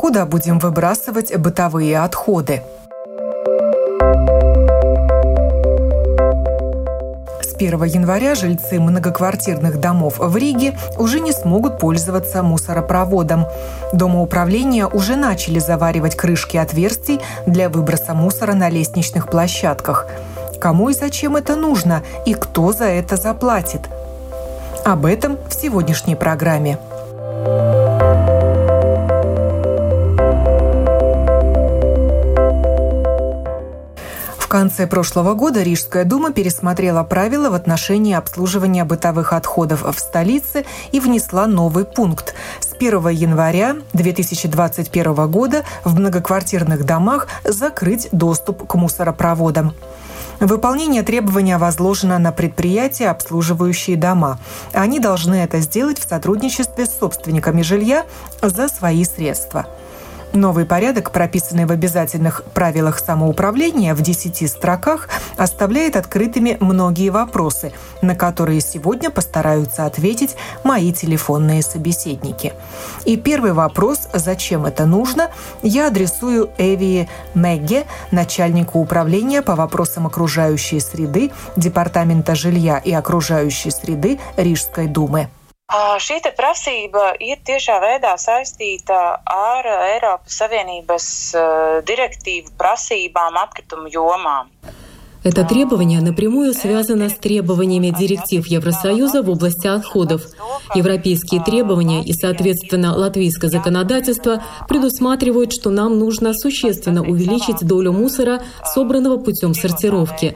Куда будем выбрасывать бытовые отходы? С 1 января жильцы многоквартирных домов в Риге уже не смогут пользоваться мусоропроводом. Домоуправления уже начали заваривать крышки отверстий для выброса мусора на лестничных площадках. Кому и зачем это нужно и кто за это заплатит? Об этом в сегодняшней программе. Конце прошлого года Рижская дума пересмотрела правила в отношении обслуживания бытовых отходов в столице и внесла новый пункт. С 1 января 2021 года в многоквартирных домах закрыть доступ к мусоропроводам. Выполнение требования возложено на предприятия, обслуживающие дома. Они должны это сделать в сотрудничестве с собственниками жилья за свои средства. Новый порядок, прописанный в обязательных правилах самоуправления в 10 строках, оставляет открытыми многие вопросы, на которые сегодня постараются ответить мои телефонные собеседники. И первый вопрос «Зачем это нужно?» я адресую Эвии Мегге, начальнику управления по вопросам окружающей среды Департамента жилья и окружающей среды Рижской думы. Šī prasība ir tiešā veidā saistīta ar Eiropas Savienības direktīvu prasībām atkritumu jomā. Это требование напрямую связано с требованиями директив Евросоюза в области отходов. Европейские требования и, соответственно, латвийское законодательство предусматривают, что нам нужно существенно увеличить долю мусора, собранного путем сортировки.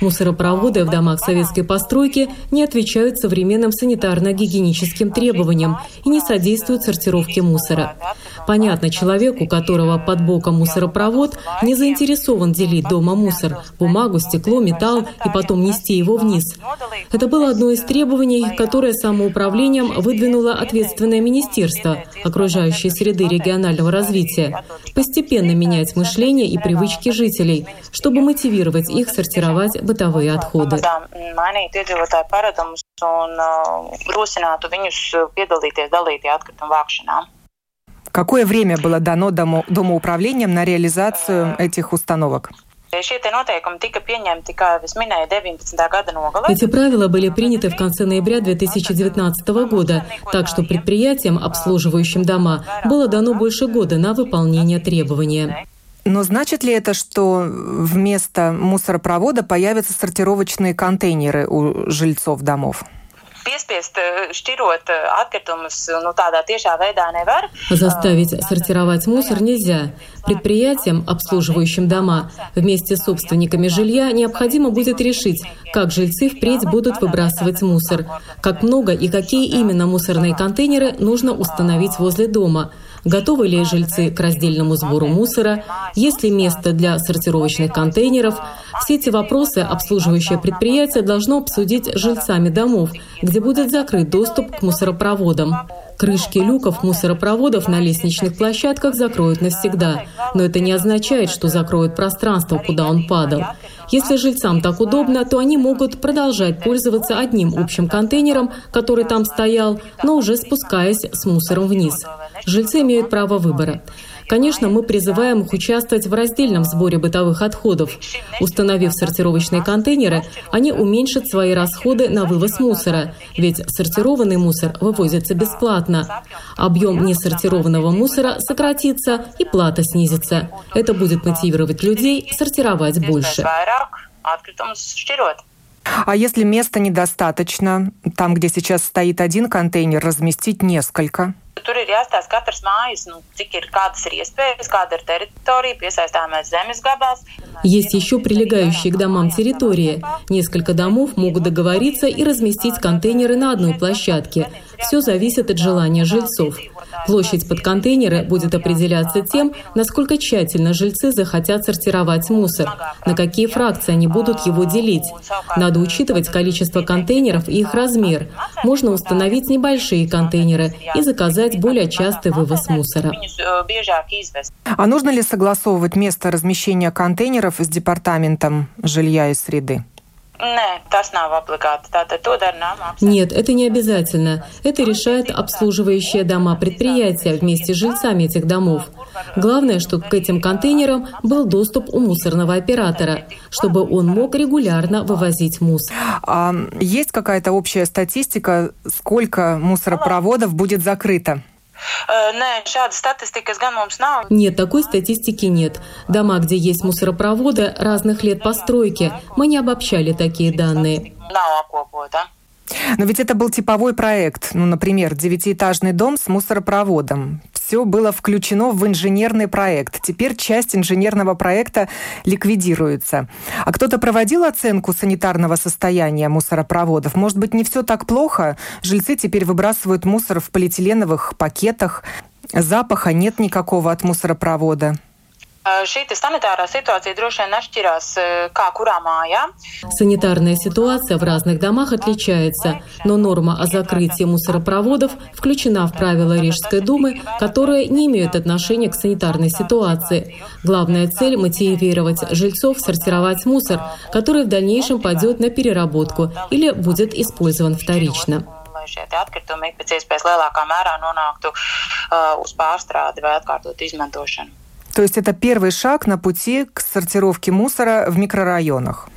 Мусоропроводы в домах советской постройки не отвечают современным санитарно-гигиеническим требованиям и не содействуют сортировке мусора. Понятно, человек, у которого под боком мусоропровод, не заинтересован делить дома мусор, бумагу, стекло, металл и потом нести его вниз. Это было одно из требований, которое самоуправлением выдвинуло ответственное министерство окружающей среды регионального развития. Постепенно менять мышление и привычки жителей, чтобы мотивировать их сортировать бытовые отходы. Какое время было дано дому, домоуправлением на реализацию этих установок? Эти правила были приняты в конце ноября 2019 года, так что предприятиям, обслуживающим дома, было дано больше года на выполнение требования. Но значит ли это, что вместо мусоропровода появятся сортировочные контейнеры у жильцов домов? piespiest šķirot atkritumus nu, tādā tiešā veidā nevar. Заставить сортировать мусор нельзя. Предприятиям, обслуживающим дома, вместе с собственниками жилья необходимо будет решить, как жильцы впредь будут выбрасывать мусор, как много и какие именно мусорные контейнеры нужно установить возле дома – готовы ли жильцы к раздельному сбору мусора, есть ли место для сортировочных контейнеров. Все эти вопросы обслуживающее предприятие должно обсудить с жильцами домов, где будет закрыт доступ к мусоропроводам. Крышки люков мусоропроводов на лестничных площадках закроют навсегда, но это не означает, что закроют пространство, куда он падал. Если жильцам так удобно, то они могут продолжать пользоваться одним общим контейнером, который там стоял, но уже спускаясь с мусором вниз. Жильцы имеют право выбора. Конечно, мы призываем их участвовать в раздельном сборе бытовых отходов. Установив сортировочные контейнеры, они уменьшат свои расходы на вывоз мусора, ведь сортированный мусор вывозится бесплатно. Объем несортированного мусора сократится и плата снизится. Это будет мотивировать людей сортировать больше. А если места недостаточно, там, где сейчас стоит один контейнер, разместить несколько? Tur ir jāstāsta katras mājas, nu, cik ir kādas ir iespējas, kāda ir teritorija, piesaistāmais zemes gabals. Есть еще прилегающие к домам территории. Несколько домов могут договориться и разместить контейнеры на одной площадке. Все зависит от желания жильцов. Площадь под контейнеры будет определяться тем, насколько тщательно жильцы захотят сортировать мусор, на какие фракции они будут его делить. Надо учитывать количество контейнеров и их размер. Можно установить небольшие контейнеры и заказать более частый вывоз мусора. А нужно ли согласовывать место размещения контейнеров с департаментом жилья и среды? Нет, это не обязательно. Это решает обслуживающие дома предприятия вместе с жильцами этих домов. Главное, чтобы к этим контейнерам был доступ у мусорного оператора, чтобы он мог регулярно вывозить мусор. А есть какая-то общая статистика, сколько мусоропроводов будет закрыто? Нет, такой статистики нет. Дома, где есть мусоропроводы разных лет постройки, мы не обобщали такие данные. Но ведь это был типовой проект. Ну, например, девятиэтажный дом с мусоропроводом. Все было включено в инженерный проект. Теперь часть инженерного проекта ликвидируется. А кто-то проводил оценку санитарного состояния мусоропроводов? Может быть, не все так плохо? Жильцы теперь выбрасывают мусор в полиэтиленовых пакетах. Запаха нет никакого от мусоропровода. Šī sanitārā situācija droši vien atšķirās, kā kurā mājā. Санитарная ситуация в разных домах отличается, но норма о закрытии мусоропроводов включена в правила Рижской думы, которые не имеют отношения к санитарной ситуации. Главная цель – мотивировать жильцов сортировать мусор, который в дальнейшем пойдет на переработку или будет использован вторично šie atkritumi pēc iespējas lielākā mērā nonāktu uh, uz pārstrādi vai atkārtot izmantošanu. То есть это первый шаг на пути к сортировке мусора в микрорайонах.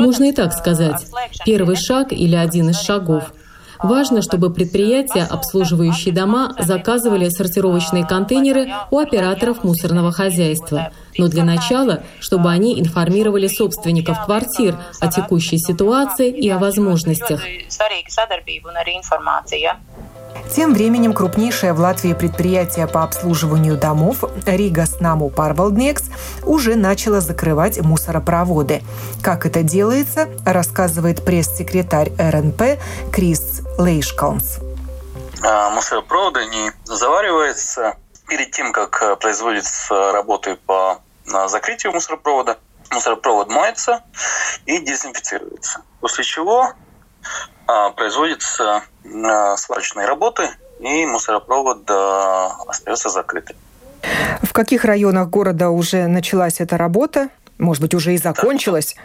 Можно и так сказать. Первый шаг или один из шагов. Важно, чтобы предприятия, обслуживающие дома, заказывали сортировочные контейнеры у операторов мусорного хозяйства. Но для начала, чтобы они информировали собственников квартир о текущей ситуации и о возможностях. Тем временем крупнейшее в Латвии предприятие по обслуживанию домов Рига Снаму Парвалднекс уже начало закрывать мусоропроводы. Как это делается, рассказывает пресс-секретарь РНП Крис Лейшкалнс. А, мусоропроводы не завариваются перед тем, как э, производятся работы по закрытию мусоропровода. Мусоропровод моется и дезинфицируется. После чего производятся а, сварочные работы, и мусоропровод а, остается закрытым. В каких районах города уже началась эта работа? Может быть, уже и закончилась?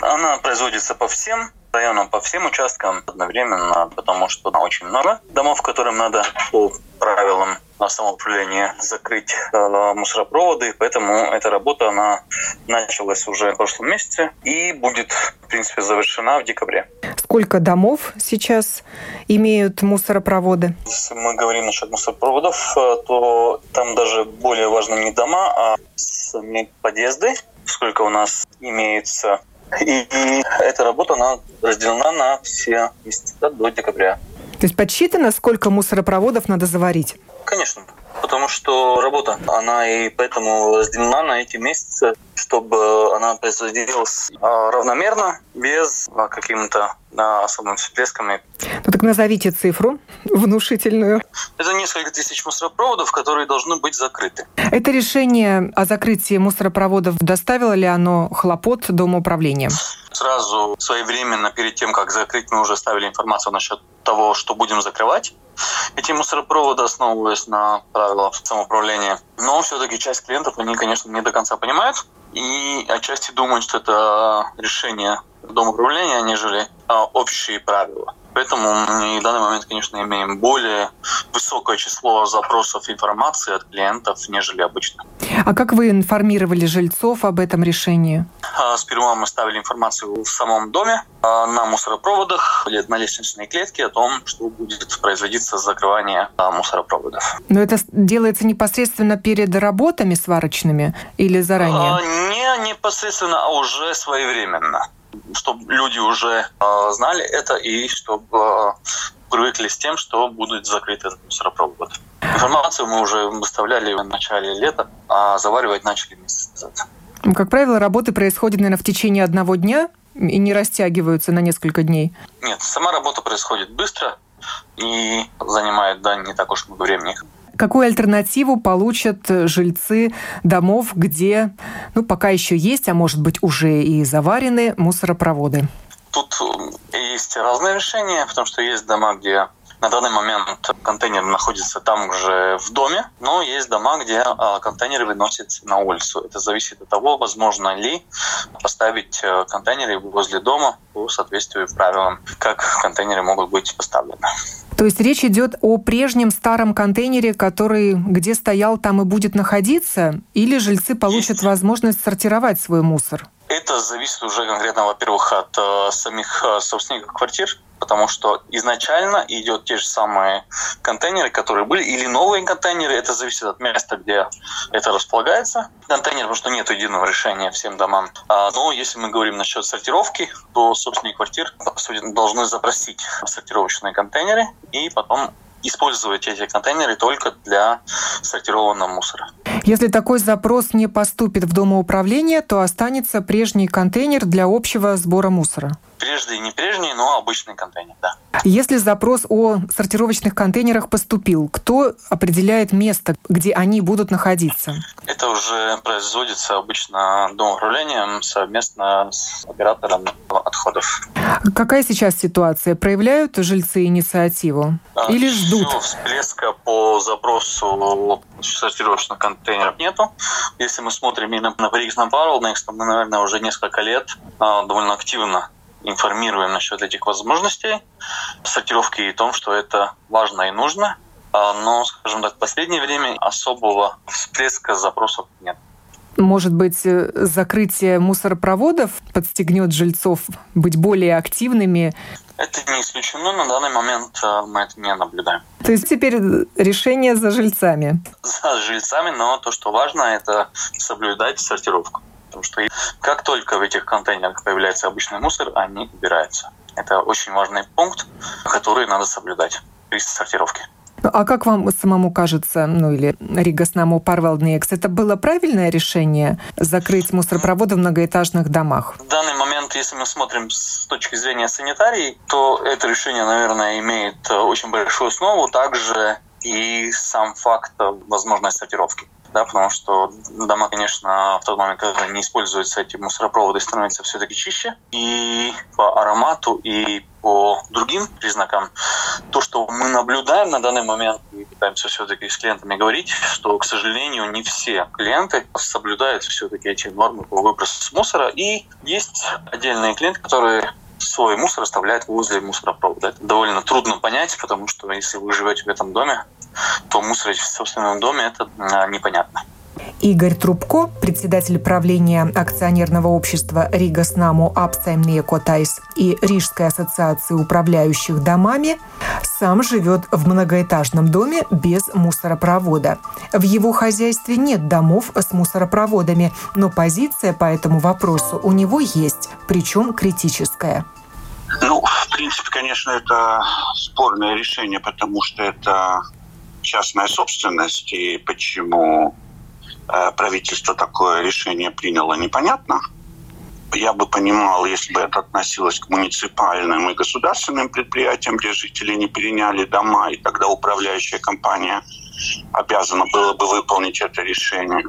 Она производится по всем районам, по всем участкам одновременно, потому что очень много домов, которым надо по правилам самоуправления закрыть э, мусоропроводы, поэтому эта работа она началась уже в прошлом месяце и будет, в принципе, завершена в декабре. Сколько домов сейчас имеют мусоропроводы? Если мы говорим насчет мусоропроводов, э, то там даже более важно не дома, а сами подъезды. Сколько у нас имеется и эта работа она разделена на все месяца до декабря. То есть подсчитано, сколько мусоропроводов надо заварить? Конечно, потому что работа, она и поэтому разделена на эти месяцы, чтобы она производилась а, равномерно, без а, какими-то особыми всплесками. Ну так назовите цифру внушительную. Это несколько тысяч мусоропроводов, которые должны быть закрыты. Это решение о закрытии мусоропроводов доставило ли оно хлопот Домоуправления? Сразу своевременно, перед тем, как закрыть, мы уже ставили информацию насчет того, что будем закрывать. Эти мусоропроводы основываясь на правилах самоуправления. Но все-таки часть клиентов, они, конечно, не до конца понимают и отчасти думают, что это решение Дома управления, нежели а, общие правила. Поэтому мы в данный момент, конечно, имеем более высокое число запросов информации от клиентов, нежели обычно. А как вы информировали жильцов об этом решении? А, сперва мы ставили информацию в самом доме, а, на мусоропроводах, на лестничной клетке о том, что будет производиться закрывание мусоропроводов. Но это делается непосредственно перед работами сварочными или заранее? Не непосредственно, а уже своевременно чтобы люди уже э, знали это и чтобы э, привыкли с тем, что будут закрыты мусоропроводы. Информацию мы уже выставляли в начале лета, а заваривать начали месяц назад. Ну, как правило, работы происходят, наверное, в течение одного дня и не растягиваются на несколько дней. Нет, сама работа происходит быстро. и занимает да, не так уж много времени. Какую альтернативу получат жильцы домов, где, ну, пока еще есть, а может быть уже и заварены мусоропроводы? Тут есть разные решения, потому что есть дома, где на данный момент контейнер находится там уже в доме, но есть дома, где а, контейнеры выносятся на улицу. Это зависит от того, возможно ли поставить э, контейнеры возле дома по соответствию правилам, как контейнеры могут быть поставлены. То есть речь идет о прежнем старом контейнере, который где стоял, там и будет находиться, или жильцы получат есть. возможность сортировать свой мусор? Это зависит уже конкретно, во-первых, от э, самих э, собственников квартир, потому что изначально идет те же самые контейнеры, которые были, или новые контейнеры, это зависит от места, где это располагается. Контейнер, потому что нет единого решения всем домам. А, но если мы говорим насчет сортировки, то собственники квартир, должны запросить сортировочные контейнеры и потом использовать эти контейнеры только для сортированного мусора. Если такой запрос не поступит в домоуправление, то останется прежний контейнер для общего сбора мусора. Прежний, не прежний, но обычный контейнер, да. Если запрос о сортировочных контейнерах поступил, кто определяет место, где они будут находиться? Это уже производится обычно домоуправлением совместно с оператором отходов. Какая сейчас ситуация? Проявляют жильцы инициативу? А, Или ждут? Всплеска по запросу сортировочных контейнеров нету. Если мы смотрим именно на Briggs на Next, мы, наверное, уже несколько лет а, довольно активно информируем насчет этих возможностей сортировки и том, что это важно и нужно. А, но, скажем так, в последнее время особого всплеска запросов нет. Может быть, э, закрытие мусоропроводов подстегнет жильцов быть более активными? Это не исключено. На данный момент э, мы это не наблюдаем. То есть теперь решение за жильцами? За жильцами, но то, что важно, это соблюдать сортировку. Потому что как только в этих контейнерах появляется обычный мусор, они убираются. Это очень важный пункт, который надо соблюдать при сортировке. Ну, а как вам самому кажется, ну или Ригас Наму Парвалднекс, это было правильное решение закрыть мусоропроводы в многоэтажных домах? В данный момент, если мы смотрим с точки зрения санитарии, то это решение, наверное, имеет э, очень большую основу. Также и сам факт возможной сортировки да, потому что дома, конечно, в тот момент, когда не используются эти мусоропроводы, становятся все-таки чище. И по аромату, и по другим признакам, то, что мы наблюдаем на данный момент, и пытаемся все-таки с клиентами говорить, что, к сожалению, не все клиенты соблюдают все-таки эти нормы по выбросу мусора. И есть отдельные клиенты, которые свой мусор оставляют возле мусоропровода. Это довольно трудно понять, потому что если вы живете в этом доме, то мусорить в собственном доме это а, непонятно. Игорь Трубко, председатель правления акционерного общества Rīgas namu apsaimniekotājs и Рижской ассоциации управляющих домами, сам живет в многоэтажном доме без мусоропровода. В его хозяйстве нет домов с мусоропроводами, но позиция по этому вопросу у него есть, причем критическая. Ну, в принципе, конечно, это спорное решение, потому что это частная собственность, и почему э, правительство такое решение приняло, непонятно. Я бы понимал, если бы это относилось к муниципальным и государственным предприятиям, где жители не переняли дома, и тогда управляющая компания обязана была бы выполнить это решение.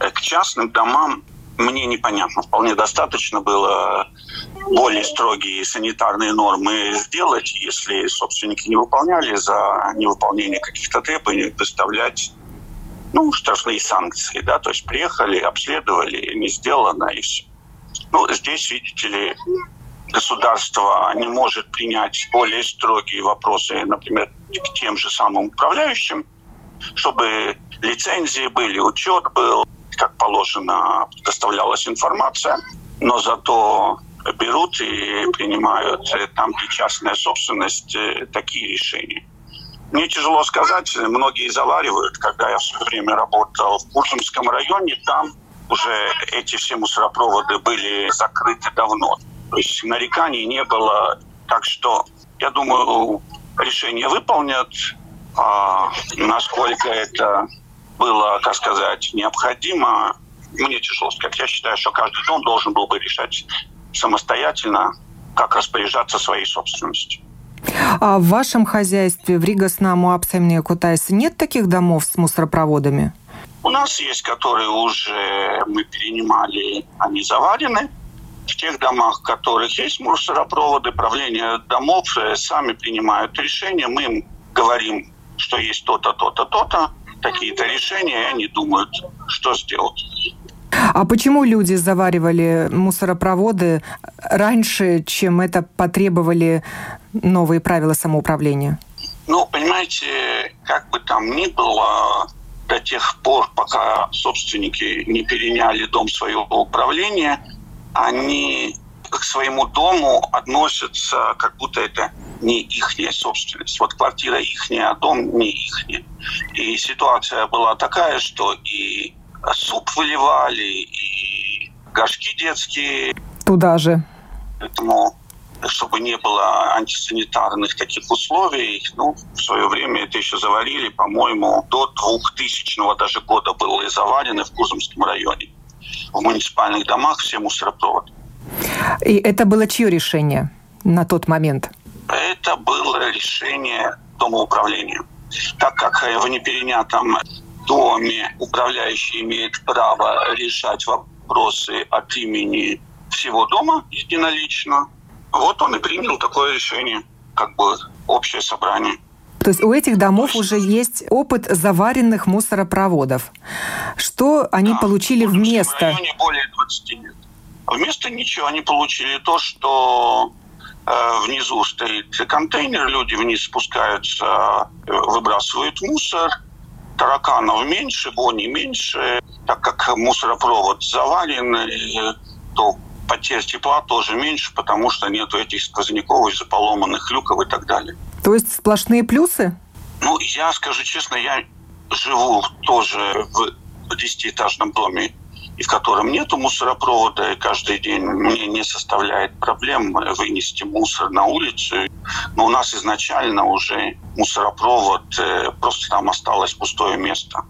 Э, к частным домам мне непонятно. Вполне достаточно было более строгие санитарные нормы сделать, если собственники не выполняли за невыполнение каких-то требований, доставлять ну, штрафные санкции, да, то есть приехали, обследовали, не сделано, и все. Ну, здесь, видите ли, государство не может принять более строгие вопросы, например, к тем же самым управляющим, чтобы лицензии были, учет был, как положено, доставлялась информация, но зато берут и принимают там, где частная собственность, э, такие решения. Мне тяжело сказать, многие заваривают. Когда я в свое время работал в Курсумском районе, там уже эти все мусоропроводы были закрыты давно. То есть нареканий не было. Так что, я думаю, решение выполнят. А насколько это было, как сказать, необходимо, мне тяжело сказать. Я считаю, что каждый дом должен был бы решать самостоятельно, как распоряжаться своей собственностью. А в вашем хозяйстве в Ригас-Наму Апсемния Кутайс нет таких домов с мусоропроводами? У нас есть, которые уже мы перенимали, они заварены. В тех домах, в которых есть мусоропроводы, правление домов э, сами принимают решения. Мы им говорим, что есть то-то, то-то, то-то, такие-то решения, и они думают, что сделать. А почему люди заваривали мусоропроводы раньше, чем это потребовали новые правила самоуправления? Ну, понимаете, как бы там ни было, до тех пор, пока собственники не переняли дом своего управления, они к своему дому относятся, как будто это не их собственность. Вот квартира их, а дом не их. И ситуация была такая, что и суп выливали, и горшки детские. Туда же. Поэтому чтобы не было антисанитарных таких условий. Ну, в свое время это еще заварили, по-моему, до 2000 даже года было и заварены в Кузомском районе. В муниципальных домах все мусоропроводы. И это было чье решение на тот момент? Это было решение Дома управления. Так как в неперенятом доме управляющий имеет право решать вопросы от имени всего дома единолично, вот он и принял такое решение, как бы общее собрание. То есть у этих домов уже есть опыт заваренных мусоропроводов. Что они да, получили в вместо? районе более 20 лет. Вместо ничего они получили то, что внизу стоит контейнер, люди вниз спускаются, э, выбрасывают мусор, тараканов меньше, вони меньше. Так как мусоропровод завален, э, то потерь тепла тоже меньше, потому что нету этих сквозняков из-за поломанных люков и так далее. То есть сплошные плюсы? Ну, я скажу честно, я живу тоже в десятиэтажном доме, и в котором нету мусоропровода, и каждый день мне не составляет проблем вынести мусор на улицу. Но у нас изначально уже мусоропровод, э, просто там осталось пустое место.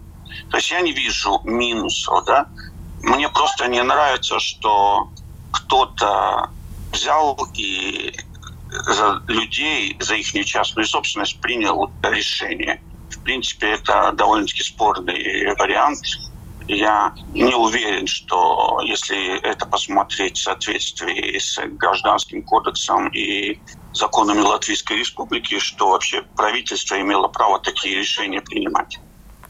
То есть я не вижу минусов, да. Мне просто не нравится, что кто-то взял и за людей, за их частную собственность принял решение. В принципе, это довольно-таки спорный вариант. Я не уверен, что если это посмотреть в соответствии с гражданским кодексом и законами Латвийской Республики, что вообще правительство имело право такие решения принимать.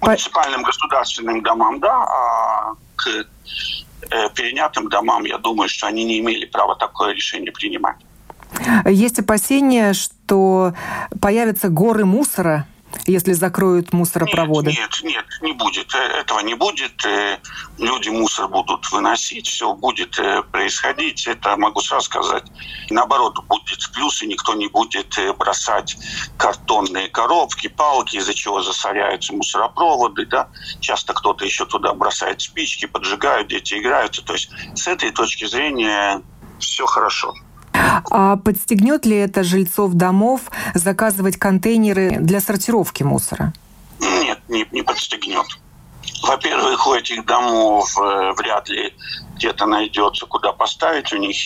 Муниципальным государственным домам, да, а к Э, перенятым домам, я думаю, что они не имели права такое решение принимать. Есть опасения, что появятся горы мусора если закроют мусоропроводы? Нет, нет, нет, не будет. Э, этого не будет. Э, люди мусор будут выносить, все будет э, происходить. Это могу сразу сказать. Наоборот, будет плюс, и никто не будет бросать картонные коробки, палки, из-за чего засоряются мусоропроводы. Да? Часто кто-то еще туда бросает спички, поджигают, дети играются. То есть с этой точки зрения все хорошо. А подстегнет ли это жильцов домов заказывать контейнеры для сортировки мусора? Нет, не, не подстегнет. Во-первых, у этих домов э, вряд ли где-то найдется, куда поставить. У них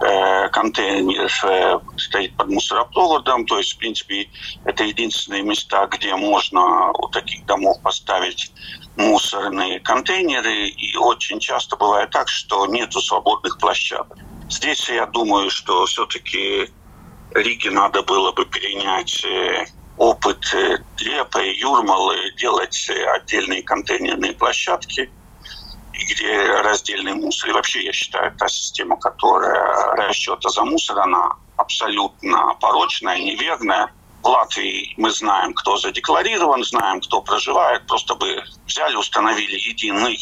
э, контейнер э, стоит под мусоропроводом. То есть, в принципе, это единственные места, где можно у таких домов поставить мусорные контейнеры. И очень часто бывает так, что нету свободных площадок. Здесь я думаю, что все-таки Риге надо было бы перенять э, опыт Лепа и Юрмалы, делать отдельные контейнерные площадки, где раздельный мусор. И вообще, я считаю, та система, которая расчета за мусор, она абсолютно порочная, неверная. В Латвии мы знаем, кто задекларирован, знаем, кто проживает. Просто бы взяли, установили единый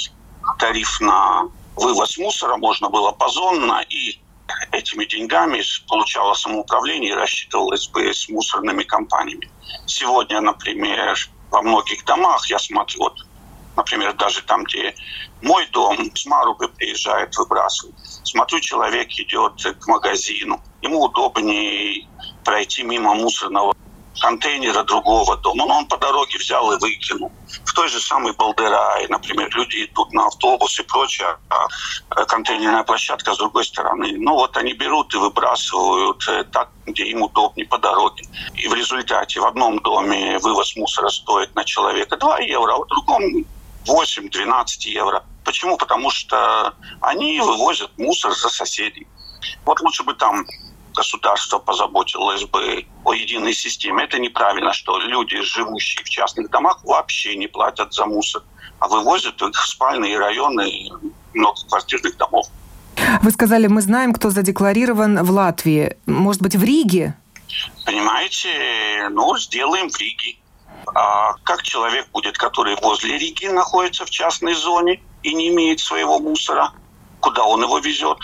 тариф на вывоз мусора можно было позонно, и этими деньгами получало самоуправление и рассчитывалось бы с мусорными компаниями. Сегодня, например, во многих домах, я смотрю, вот, например, даже там, где мой дом, с Марубы приезжает, выбрасывает. Смотрю, человек идет к магазину. Ему удобнее пройти мимо мусорного контейнера другого дома. Но он по дороге взял и выкинул. В той же самой Балдерае, например, люди идут на автобус и прочее, а э, контейнерная площадка с другой стороны. Ну вот они берут и выбрасывают э, так, где им удобнее по дороге. И в результате в одном доме вывоз мусора стоит на человека 2 евро, а в другом 8-12 евро. Почему? Потому что они вывозят мусор за соседей. Вот лучше бы там государство позаботилось бы о единой системе. Это неправильно, что люди, живущие в частных домах, вообще не платят за мусор, а вывозят их в спальные районы многоквартирных домов. Вы сказали, мы знаем, кто задекларирован в Латвии. Может быть, в Риге? Понимаете, ну, сделаем в Риге. А как человек будет, который возле Риги находится в частной зоне и не имеет своего мусора, куда он его везет?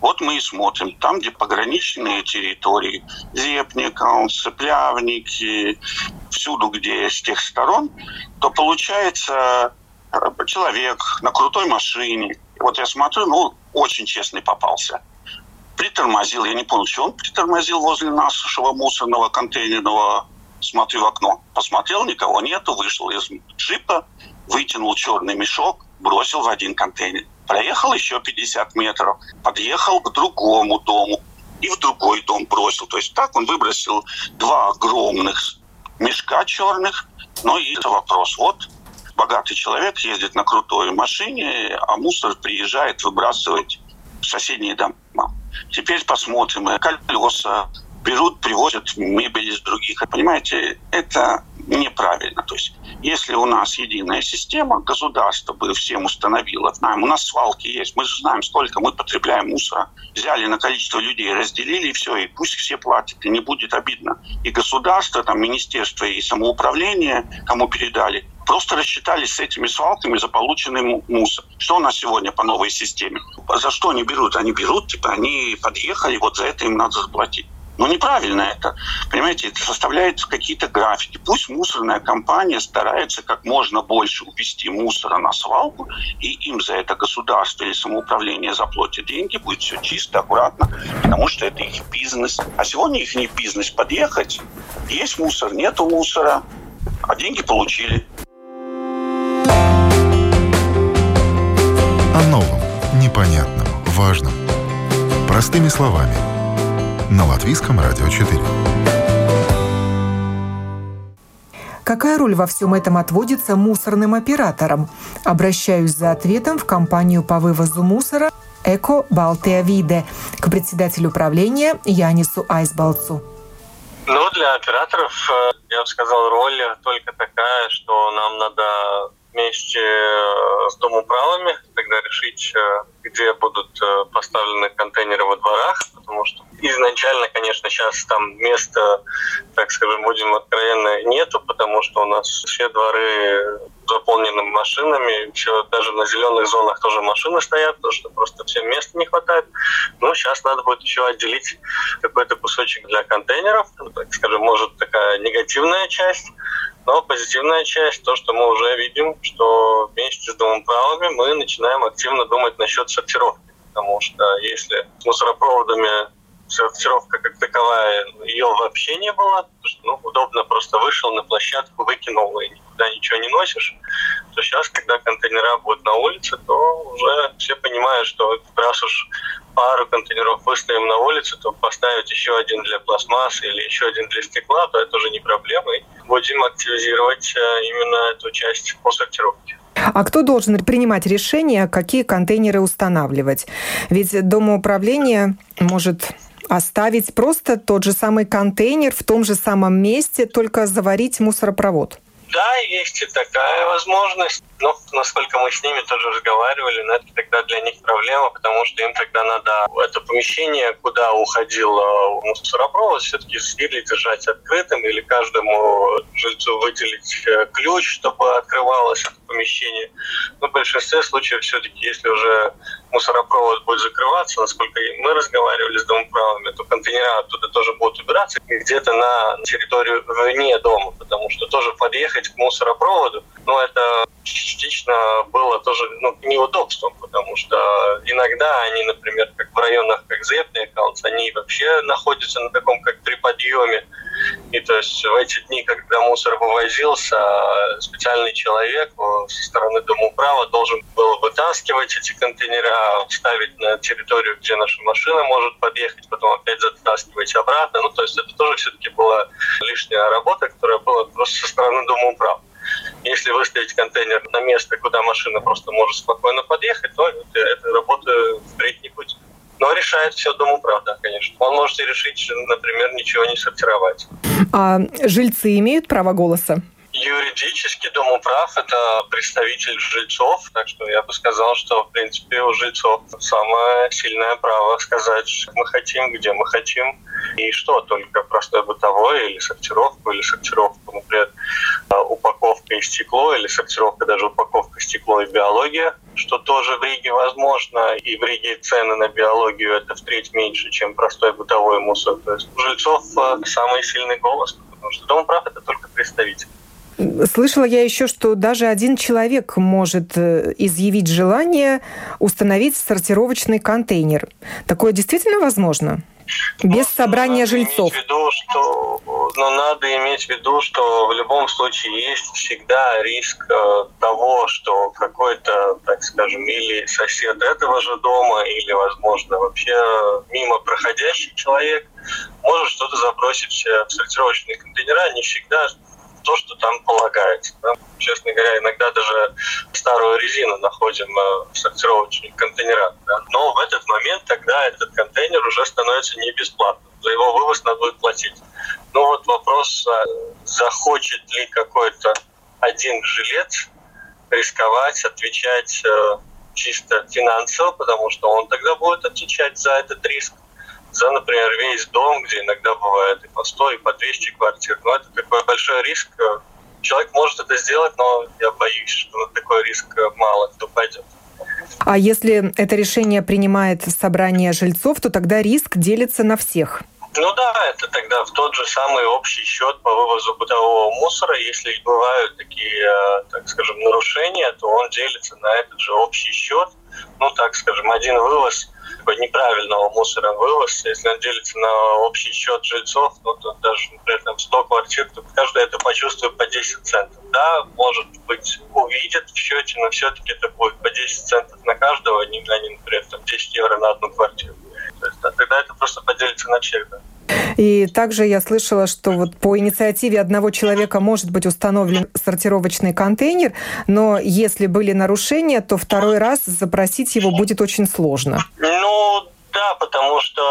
Вот мы и смотрим. Там, где пограничные территории, Зепников, Цеплявники, всюду, где с тех сторон, то получается э, человек на крутой машине. Вот я смотрю, ну, очень честный попался. Притормозил, я не помню, что он притормозил возле нашего мусорного контейнерного смотрю в окно. Посмотрел, никого нету, вышел из джипа, вытянул черный мешок, бросил в один контейнер. Проехал еще 50 метров, подъехал к другому дому и в другой дом бросил. То есть так он выбросил два огромных мешка черных. Но и это вопрос. Вот богатый человек ездит на крутой машине, а мусор приезжает выбрасывать в соседние дома. Теперь посмотрим. Колеса берут, привозят мебель из других. Понимаете, это неправильно. То есть если у нас единая система, государство бы всем установило, знаем, у нас свалки есть, мы же знаем, сколько мы потребляем мусора. Взяли на количество людей, разделили, и все, и пусть все платят, и не будет обидно. И государство, там, министерство и самоуправление, кому передали, просто рассчитались с этими свалками за полученный мусор. Что у нас сегодня по новой системе? За что они берут? Они берут, типа, они подъехали, вот за это им надо заплатить. Но ну, неправильно это. Понимаете, это составляет какие-то графики. Пусть мусорная компания старается как можно больше увести мусора на свалку, и им за это государство или самоуправление заплатит деньги, будет все чисто, аккуратно, потому что это их бизнес. А сегодня их не бизнес подъехать, есть мусор, нету мусора, а деньги получили. О новом, непонятном, важном. Простыми словами – на Латвийском радио 4. Какая роль во всем этом отводится мусорным операторам? Обращаюсь за ответом в компанию по вывозу мусора «Эко Балтия Виде» к председателю управления Янису Айсбалцу. Ну, для операторов, э, я бы сказал, роль только такая, что нам надо вместе э, с домоуправами тогда решить, э, где будут поставлены контейнеры во дворах, потому что изначально, конечно, сейчас там места, так скажем, будем откровенно, нету, потому что у нас все дворы заполнены машинами, еще даже на зеленых зонах тоже машины стоят, потому что просто всем места не хватает. Ну, сейчас надо будет еще отделить какой-то кусочек для контейнеров, так скажем, может такая негативная часть, но позитивная часть, то, что мы уже видим, что вместе с домоправами мы начинаем активно думать насчет сортировки. Потому что если с мусоропроводами сортировка как таковая, ее вообще не было. Ну, удобно просто вышел на площадку, выкинул и никуда ничего не носишь. То сейчас, когда контейнера будут на улице, то уже все понимают, что раз уж пару контейнеров выставим на улице, то поставить еще один для пластмассы или еще один для стекла, то это уже не проблема. И будем активизировать э, именно эту часть по сортировке. А кто должен принимать решение, какие контейнеры устанавливать? Ведь домоуправление может оставить просто тот же самый контейнер в том же самом месте, только заварить мусоропровод. Да, есть и такая возможность. Но насколько мы с ними тоже разговаривали, но это тогда для них проблема, потому что им тогда надо это помещение, куда уходил мусоропровод, все-таки или держать открытым, или каждому жильцу выделить э, ключ, чтобы открывалось это помещение. Но в большинстве случаев все-таки, если уже мусоропровод будет закрываться, насколько мы разговаривали с домоправами, то контейнера оттуда тоже будут убираться где-то на территорию вне дома, потому что тоже подъехать к мусоропроводу, но это частично было тоже ну, неудобством, потому что иногда они, например, как в районах, как Зепный аккаунт, они вообще находятся на таком как при подъеме. И то есть в эти дни, когда мусор вывозился, специальный человек со стороны Домоуправа должен был вытаскивать эти контейнера, ставить на территорию, где наша машина может подъехать, потом опять затаскивать обратно. Ну, то есть это тоже все-таки была лишняя работа, которая была просто со стороны Домоуправа. Если выставить контейнер на место, куда машина просто может спокойно подъехать, то этой работы впредь не будет. Но решает все Домоуправ, да, конечно. Он может и решить, например, ничего не сортировать. А жильцы имеют право голоса? Юридически Дом управ – это представитель жильцов, так что я бы сказал, что, в принципе, у жильцов самое сильное право сказать, что мы хотим, где мы хотим, и что, только простое бытовое, или сортировку, или сортировку, например, упаковка и стекло, или сортировка даже упаковка, стекло и биология, что тоже в Риге возможно, и в Риге цены на биологию это в треть меньше, чем простой бытовой мусор. То есть у жильцов э, самый сильный голос, потому что Дом прав – это только представитель. Слышала я еще, что даже один человек может э, изъявить желание установить сортировочный контейнер. Такое действительно возможно? Без ну, собрания жильцов. В виду, что, но надо иметь в виду, что в любом случае есть всегда риск э, того, что какой-то, так скажем, или сосед этого же дома, или, возможно, вообще мимо проходящий человек может что-то забросить в сортировочные контейнера. Не всегда то, что там полагается. Да? Честно говоря, иногда даже старую резину находим э, в сортировочных контейнерах. Да? Но в этот момент тогда этот контейнер уже становится не бесплатным. За его вывоз надо будет платить. Ну вот вопрос, а захочет ли какой-то один жилец рисковать, отвечать э, чисто финансово, потому что он тогда будет отвечать за этот риск за, например, весь дом, где иногда бывает и по 100, и по 200 квартир. Но это такой большой риск. Человек может это сделать, но я боюсь, что на такой риск мало кто пойдет. А если это решение принимает собрание жильцов, то тогда риск делится на всех. Ну да, это тогда в тот же самый общий счет по вывозу бытового мусора. Если бывают такие, э, так скажем, нарушения, то он делится на этот же общий счет. Ну, так скажем, один вывоз неправильного мусора вывоз, если он делится на общий счет жильцов, ну, то даже, например, там 100 квартир, то каждый это почувствует по 10 центов. Да, может быть, увидят в счете, но все-таки это будет по 10 центов на каждого, а не, а например, там 10 евро на одну квартиру. То есть, а тогда это просто поделится на да. И также я слышала, что вот по инициативе одного человека может быть установлен сортировочный контейнер, но если были нарушения, то второй раз запросить его будет очень сложно. Ну, да, потому что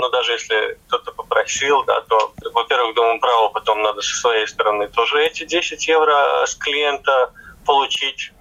ну, даже если кто-то попросил, да, то, во-первых, думаю, право потом надо со своей стороны тоже эти 10 евро с клиента получить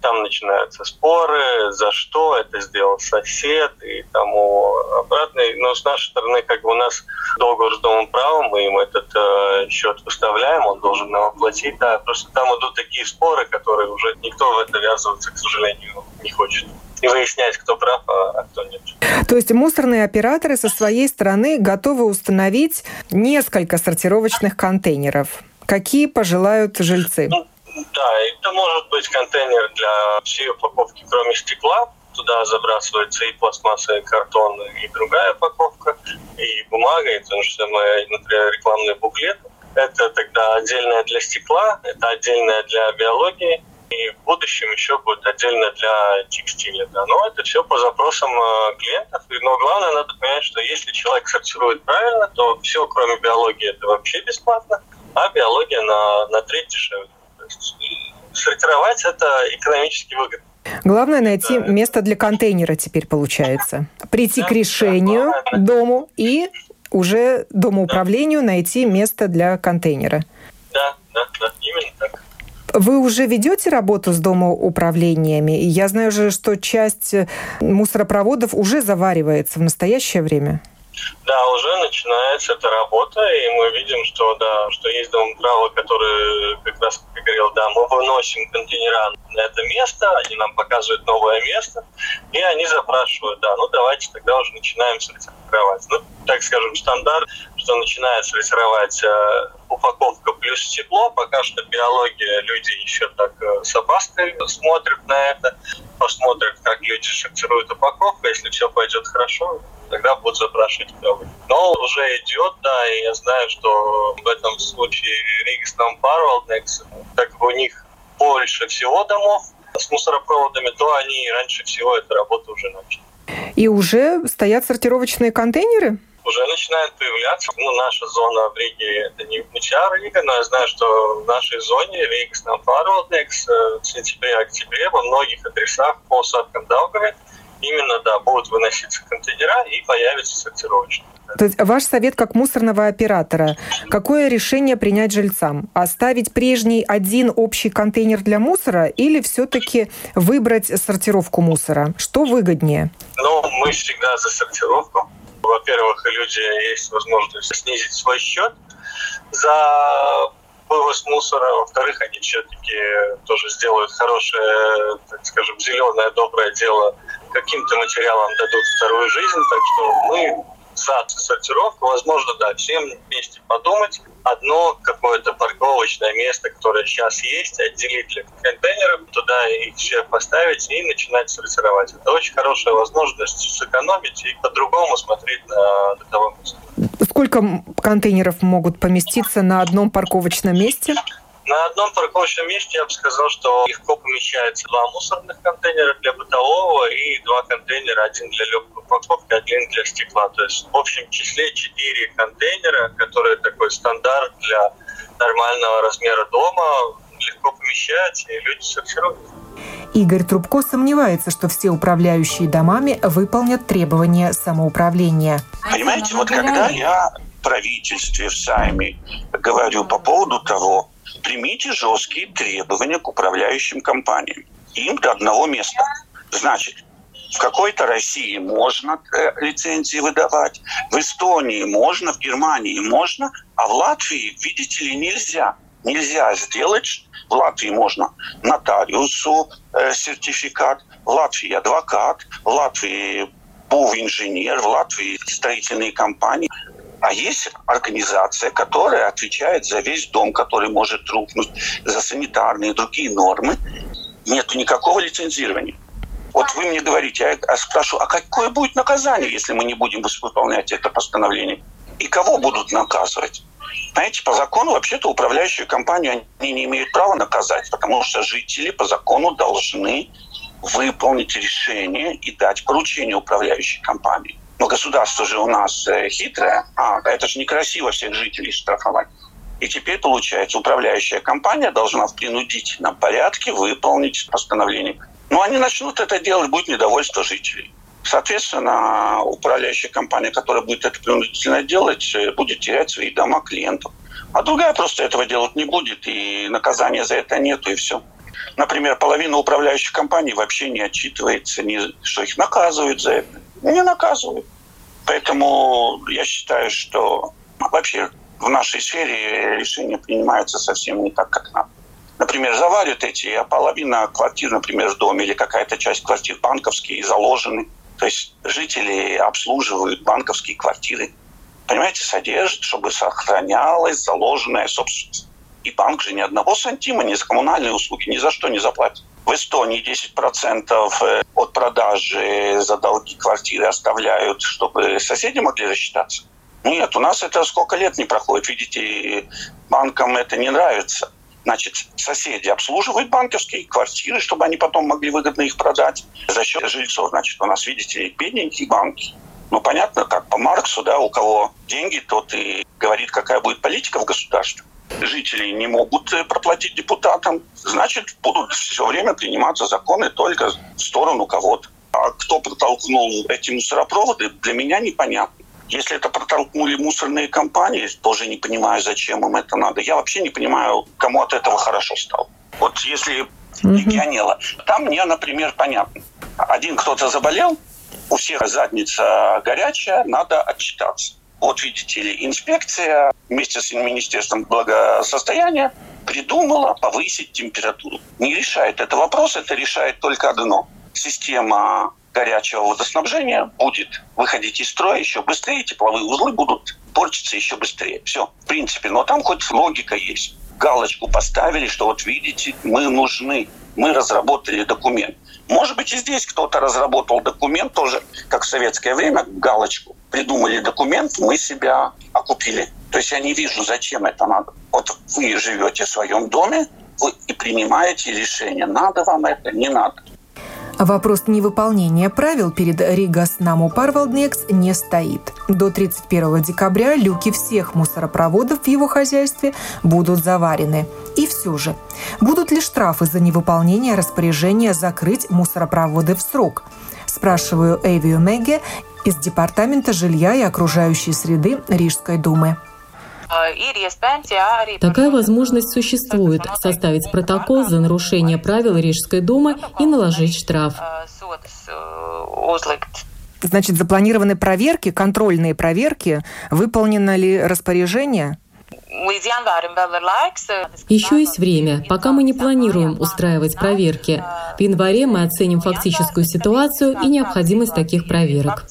там начинаются споры, за что это сделал сосед и тому обратно. Но с нашей стороны, как бы у нас договор с домом права, мы им этот э, счет выставляем, он должен нам оплатить. Да, просто там идут такие споры, которые уже никто в это ввязываться, к сожалению, не хочет и выяснять, кто прав, а, а кто нет. То есть мусорные операторы со своей стороны готовы установить несколько сортировочных контейнеров. Какие пожелают жильцы? Ну, да, это может быть контейнер для всей упаковки, кроме стекла. Туда забрасывается и пластмасса, и картон, и другая упаковка, и бумага, и то же самое, например, рекламный буклет. Это тогда отдельное для стекла, это отдельное для биологии, и в будущем еще будет отдельно для текстиля. Да. Но это все по запросам э, клиентов. Но главное, надо понять, что если человек сортирует правильно, то все, кроме биологии, это вообще бесплатно, а биология на, на треть дешевле сортировать это экономически выгодно. Главное найти да. место для контейнера теперь получается. Прийти да, к решению да, дому и уже домоуправлению да. найти место для контейнера. Да, да, да, именно так. Вы уже ведете работу с домоуправлениями? Я знаю же, что часть мусоропроводов уже заваривается в настоящее время. Да, уже начинается эта работа, и мы видим, что да, что есть дом права, который как раз как говорил, да, мы выносим контейнера на это место, они нам показывают новое место, и они запрашивают, да, ну давайте тогда уже начинаем сортировать. Ну, так скажем, стандарт, что начинает сортировать э, упаковка плюс тепло, пока что биология, люди еще так э, с опаской смотрят на это, посмотрят, как люди сортируют упаковку, если все пойдет хорошо, тогда будут запрашивать пробы. Но уже идет, да, и я знаю, что в этом случае Ригстон Парвалдекс, так как у них больше всего домов с мусоропроводами, то они раньше всего эту работу уже начали. И уже стоят сортировочные контейнеры? уже начинает появляться. Ну, наша зона в Риге, это не, вся Рига, но я знаю, что в нашей зоне Рига Снампарвалдекс в сентябре-октябре во многих адресах по Садкам Даугаве именно, да, будут выноситься контейнера и появятся сортировочные. То есть ваш совет как мусорного оператора, какое решение принять жильцам? Оставить прежний один общий контейнер для мусора или все-таки выбрать сортировку мусора? Что выгоднее? Ну, мы всегда за сортировку. Во-первых, люди есть возможность снизить свой счет за вывоз мусора. Во-вторых, они все-таки тоже сделают хорошее, так скажем, зеленое, доброе дело каким-то материалам дадут вторую жизнь. Так что мы за сортировку. Возможно, да, всем вместе подумать. Одно какое-то парковочное место, которое сейчас есть, отделить для контейнеров, туда их все поставить и начинать сортировать. Это очень хорошая возможность сэкономить и по-другому смотреть на бытовой мусор. Сколько контейнеров могут поместиться на одном парковочном месте? На одном парковочном месте я бы сказал, что легко помещается два мусорных контейнера для бытового и два контейнера, один для легкой упаковки, один для стекла. То есть в общем числе четыре контейнера, которые такой стандарт для нормального размера дома, легко помещать, и люди сортируют. Игорь Трубко сомневается, что все управляющие домами выполнят требования самоуправления. Понимаете, вот когда я в правительстве, в Сайме говорю по поводу того, примите жесткие требования к управляющим компаниям. Им до одного места. Значит, в какой-то России можно э, лицензии выдавать, в Эстонии можно, в Германии можно, а в Латвии, видите ли, нельзя. Нельзя сделать, в Латвии можно нотариусу э, сертификат, в Латвии адвокат, в Латвии инженер, в Латвии строительные компании. А есть организация, которая отвечает за весь дом, который может рухнуть, за санитарные и другие нормы. Нет никакого лицензирования. Вот вы мне говорите, я спрашиваю, а какое будет наказание, если мы не будем выполнять это постановление? И кого будут наказывать? Знаете, по закону вообще-то управляющую компанию они не имеют права наказать, потому что жители по закону должны выполнить решение и дать поручение управляющей компании. Но государство же у нас э, хитрое. А, это же некрасиво всех жителей штрафовать. И теперь, получается, управляющая компания должна в принудительном порядке выполнить постановление. Но они начнут это делать, будет недовольство жителей. Соответственно, управляющая компания, которая будет это принудительно делать, э, будет терять свои дома клиентов. А другая просто этого делать не будет, и наказания за это нету, и все. Например, половина управляющих компаний вообще не отчитывается, что их наказывают за это не наказывают. Поэтому я считаю, что вообще в нашей сфере решения принимаются совсем не так, как надо. Например, заварят эти, а половина квартир, например, в доме или какая-то часть квартир банковские заложены. То есть жители обслуживают банковские квартиры. Понимаете, содержат, чтобы сохранялась заложенная собственность. И банк же ни одного сантима ни за коммунальные услуги ни за что не заплатит. В Эстонии 10% э, от продажи за долги квартиры оставляют, чтобы соседи могли рассчитаться. Нет, у нас это сколько лет не проходит. Видите, банкам это не нравится. Значит, соседи обслуживают банковские квартиры, чтобы они потом могли выгодно их продать за счет жильцов. Значит, у нас, видите, бедненькие банки. Ну, понятно, как по Марксу, да, у кого деньги, тот и говорит, какая будет политика в государстве жители не могут э, проплатить депутатам, значит, будут все время приниматься законы только в сторону кого-то. А кто протолкнул эти мусоропроводы, для меня непонятно. Если это протолкнули мусорные компании, тоже не понимаю, зачем им это надо. Я вообще не понимаю, кому от этого хорошо стало. Вот если регионела, там мне, например, понятно. Один кто-то заболел, у всех задница горячая, надо отчитаться. Вот видите ли, инспекция вместе с Министерством благосостояния придумала повысить температуру. Не решает это вопрос, это решает только одно. Система горячего водоснабжения будет выходить из строя еще быстрее, тепловые узлы будут портиться еще быстрее. Все, в принципе, но там хоть логика есть. Галочку поставили, что вот видите, мы нужны, мы разработали документ. Может быть, и здесь кто-то разработал документ тоже, как в советское время, галочку. Придумали документ, мы себя окупили. То есть я не вижу, зачем это надо. Вот вы живете в своем доме, вы и принимаете решение, надо вам это, не надо. Вопрос невыполнения правил перед Ригас Наму Парвалднекс не стоит. До 31 декабря люки всех мусоропроводов в его хозяйстве будут заварены. И все же, будут ли штрафы за невыполнение распоряжения закрыть мусоропроводы в срок? Спрашиваю Эвию Меге из Департамента жилья и окружающей среды Рижской думы. Такая возможность существует – составить протокол за нарушение правил Рижской думы и наложить штраф. Значит, запланированы проверки, контрольные проверки. Выполнено ли распоряжение? Еще есть время, пока мы не планируем устраивать проверки. В январе мы оценим фактическую ситуацию и необходимость таких проверок.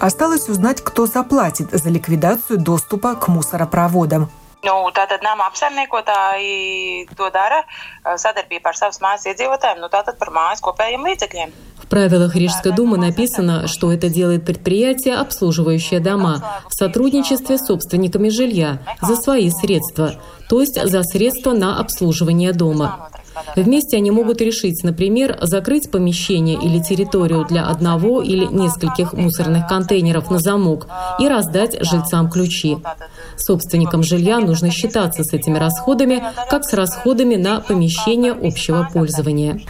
Осталось узнать, кто заплатит за ликвидацию доступа к мусоропроводам. Nu, tātad nama apsaimniekotāji to dara sadarbībā ar savas mājas iedzīvotājiem, nu tātad par mājas kopējiem līdzekļiem. В правилах Рижской думы написано, что это делает предприятие, обслуживающее дома, в сотрудничестве с собственниками жилья, за свои средства, то есть за средства на обслуживание дома. Вместе они могут решить, например, закрыть помещение или территорию для одного или нескольких мусорных контейнеров на замок и раздать жильцам ключи. Собственникам жилья нужно считаться с этими расходами, как с расходами на помещение общего пользования.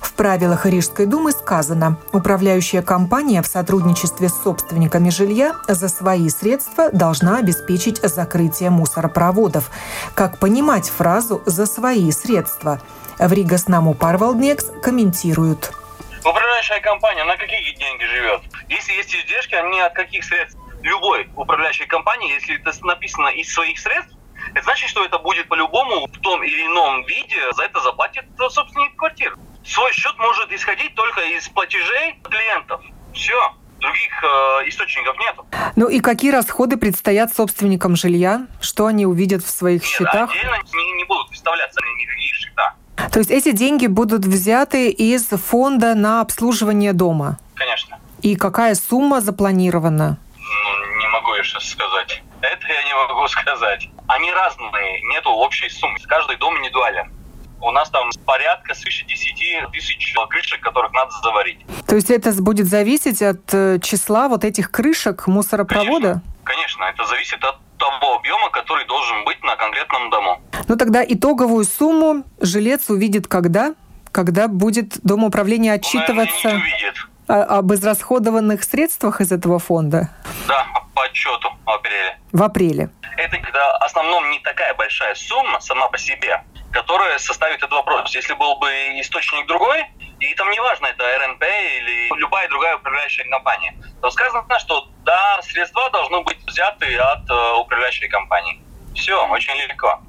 В правилах Рижской думы сказано, управляющая компания в сотрудничестве с собственниками жилья за свои средства должна обеспечить закрытие мусоропроводов. Как понимать фразу «за свои средства»? В Ригас Наму Парвалднекс комментируют. Управляющая компания на какие деньги живет? Если есть издержки, они от каких средств? Любой управляющей компании, если это написано из своих средств, это значит, что это будет по-любому в том или ином виде, за это заплатит собственник квартиры. Свой счет может исходить только из платежей клиентов. Все. Других э, источников нет. Ну и какие расходы предстоят собственникам жилья? Что они увидят в своих Нет, счетах? Отдельно не, не будут выставляться никакие счета. То есть эти деньги будут взяты из фонда на обслуживание дома? Конечно. И какая сумма запланирована? Ну, не могу я сейчас сказать. Это я не могу сказать. Они разные, нету общей суммы. Каждый дом индивидуален. У нас там порядка свыше 10 тысяч крышек, которых надо заварить. То есть это будет зависеть от э, числа вот этих крышек мусоропровода? Конечно, конечно, это зависит от того объема, который должен быть на конкретном дому. Ну тогда итоговую сумму жилец увидит когда? Когда будет Дом управления Он, наверное, отчитываться не увидит. о- об израсходованных средствах из этого фонда Да, по отчету в апреле. в апреле? Это когда в основном не такая большая сумма сама по себе, которая составит этот вопрос. Если был бы источник другой, и там неважно, это РНП или любая другая управляющая компания, то сказано, что да, средства должны быть взяты от э, управляющей компании. Все, очень легко.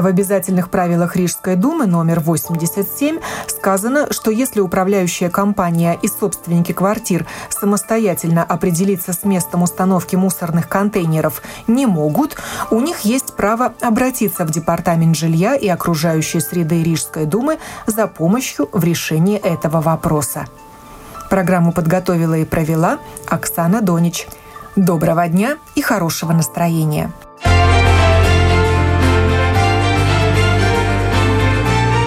В обязательных правилах Рижской думы номер 87 сказано, что если управляющая компания и собственники квартир самостоятельно определиться с местом установки мусорных контейнеров не могут, у них есть право обратиться в Департамент жилья и окружающей среды Рижской думы за помощью в решении этого вопроса. Программу подготовила и провела Оксана Донич. Доброго дня и хорошего настроения!